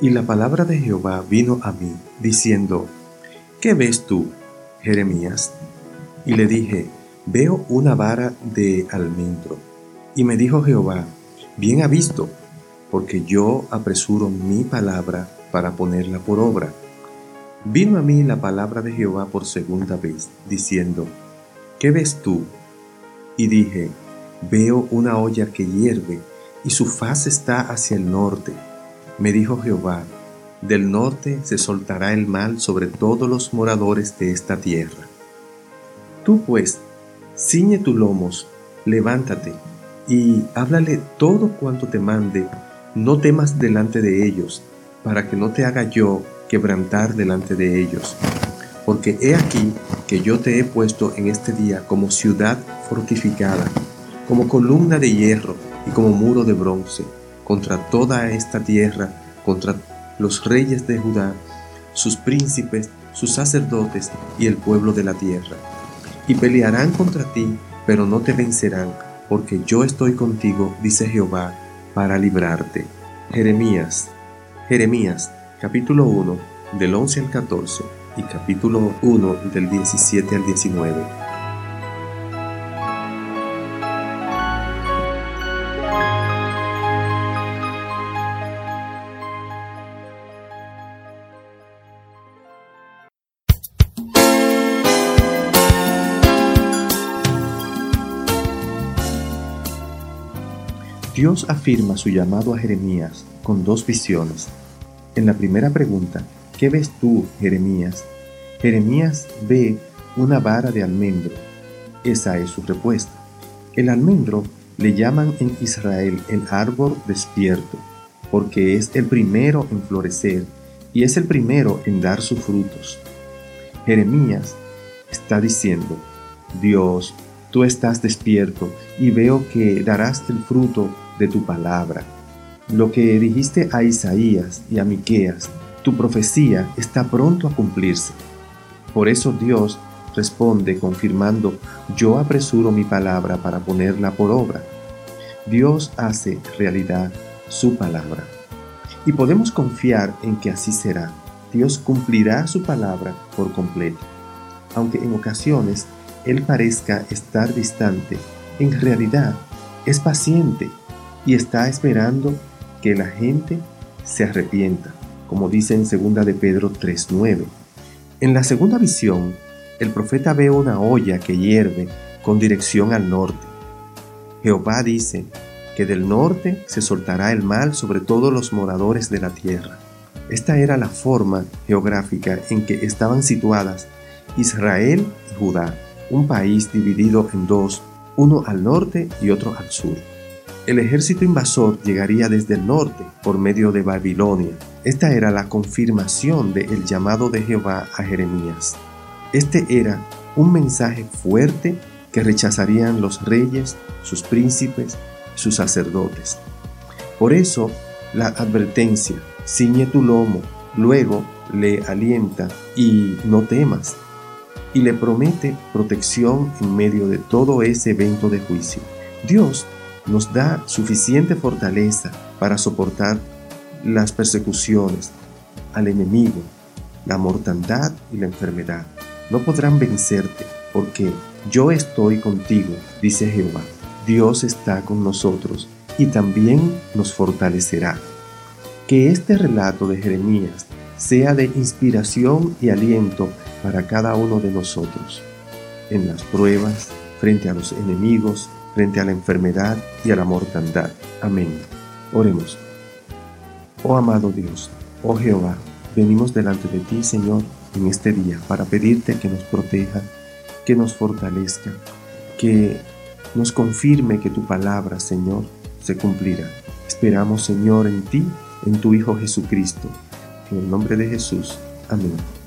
Y la palabra de Jehová vino a mí, diciendo, ¿qué ves tú, Jeremías? Y le dije, veo una vara de almendro. Y me dijo Jehová, bien ha visto, porque yo apresuro mi palabra para ponerla por obra. Vino a mí la palabra de Jehová por segunda vez, diciendo, ¿qué ves tú? Y dije, veo una olla que hierve, y su faz está hacia el norte me dijo Jehová, del norte se soltará el mal sobre todos los moradores de esta tierra. Tú pues, ciñe tus lomos, levántate, y háblale todo cuanto te mande, no temas delante de ellos, para que no te haga yo quebrantar delante de ellos. Porque he aquí que yo te he puesto en este día como ciudad fortificada, como columna de hierro y como muro de bronce contra toda esta tierra, contra los reyes de Judá, sus príncipes, sus sacerdotes y el pueblo de la tierra. Y pelearán contra ti, pero no te vencerán, porque yo estoy contigo, dice Jehová, para librarte. Jeremías, Jeremías, capítulo 1, del 11 al 14 y capítulo 1 del 17 al 19. Dios afirma su llamado a Jeremías con dos visiones. En la primera pregunta, ¿qué ves tú, Jeremías? Jeremías ve una vara de almendro. Esa es su respuesta. El almendro le llaman en Israel el árbol despierto, porque es el primero en florecer y es el primero en dar sus frutos. Jeremías está diciendo, Dios, tú estás despierto y veo que darás el fruto de tu palabra. Lo que dijiste a Isaías y a Miqueas, tu profecía está pronto a cumplirse. Por eso Dios responde confirmando, yo apresuro mi palabra para ponerla por obra. Dios hace realidad su palabra. Y podemos confiar en que así será. Dios cumplirá su palabra por completo. Aunque en ocasiones Él parezca estar distante, en realidad es paciente y está esperando que la gente se arrepienta, como dice en 2 de Pedro 3.9. En la segunda visión, el profeta ve una olla que hierve con dirección al norte. Jehová dice que del norte se soltará el mal sobre todos los moradores de la tierra. Esta era la forma geográfica en que estaban situadas Israel y Judá, un país dividido en dos, uno al norte y otro al sur. El ejército invasor llegaría desde el norte por medio de Babilonia. Esta era la confirmación del llamado de Jehová a Jeremías. Este era un mensaje fuerte que rechazarían los reyes, sus príncipes, sus sacerdotes. Por eso, la advertencia, ciñe tu lomo, luego le alienta y no temas, y le promete protección en medio de todo ese evento de juicio. Dios nos da suficiente fortaleza para soportar las persecuciones al enemigo, la mortandad y la enfermedad. No podrán vencerte porque yo estoy contigo, dice Jehová. Dios está con nosotros y también nos fortalecerá. Que este relato de Jeremías sea de inspiración y aliento para cada uno de nosotros, en las pruebas, frente a los enemigos, frente a la enfermedad y a la mortandad. Amén. Oremos. Oh amado Dios, oh Jehová, venimos delante de ti, Señor, en este día para pedirte que nos proteja, que nos fortalezca, que nos confirme que tu palabra, Señor, se cumplirá. Esperamos, Señor, en ti, en tu Hijo Jesucristo, En el nombre de Jesús. Amén.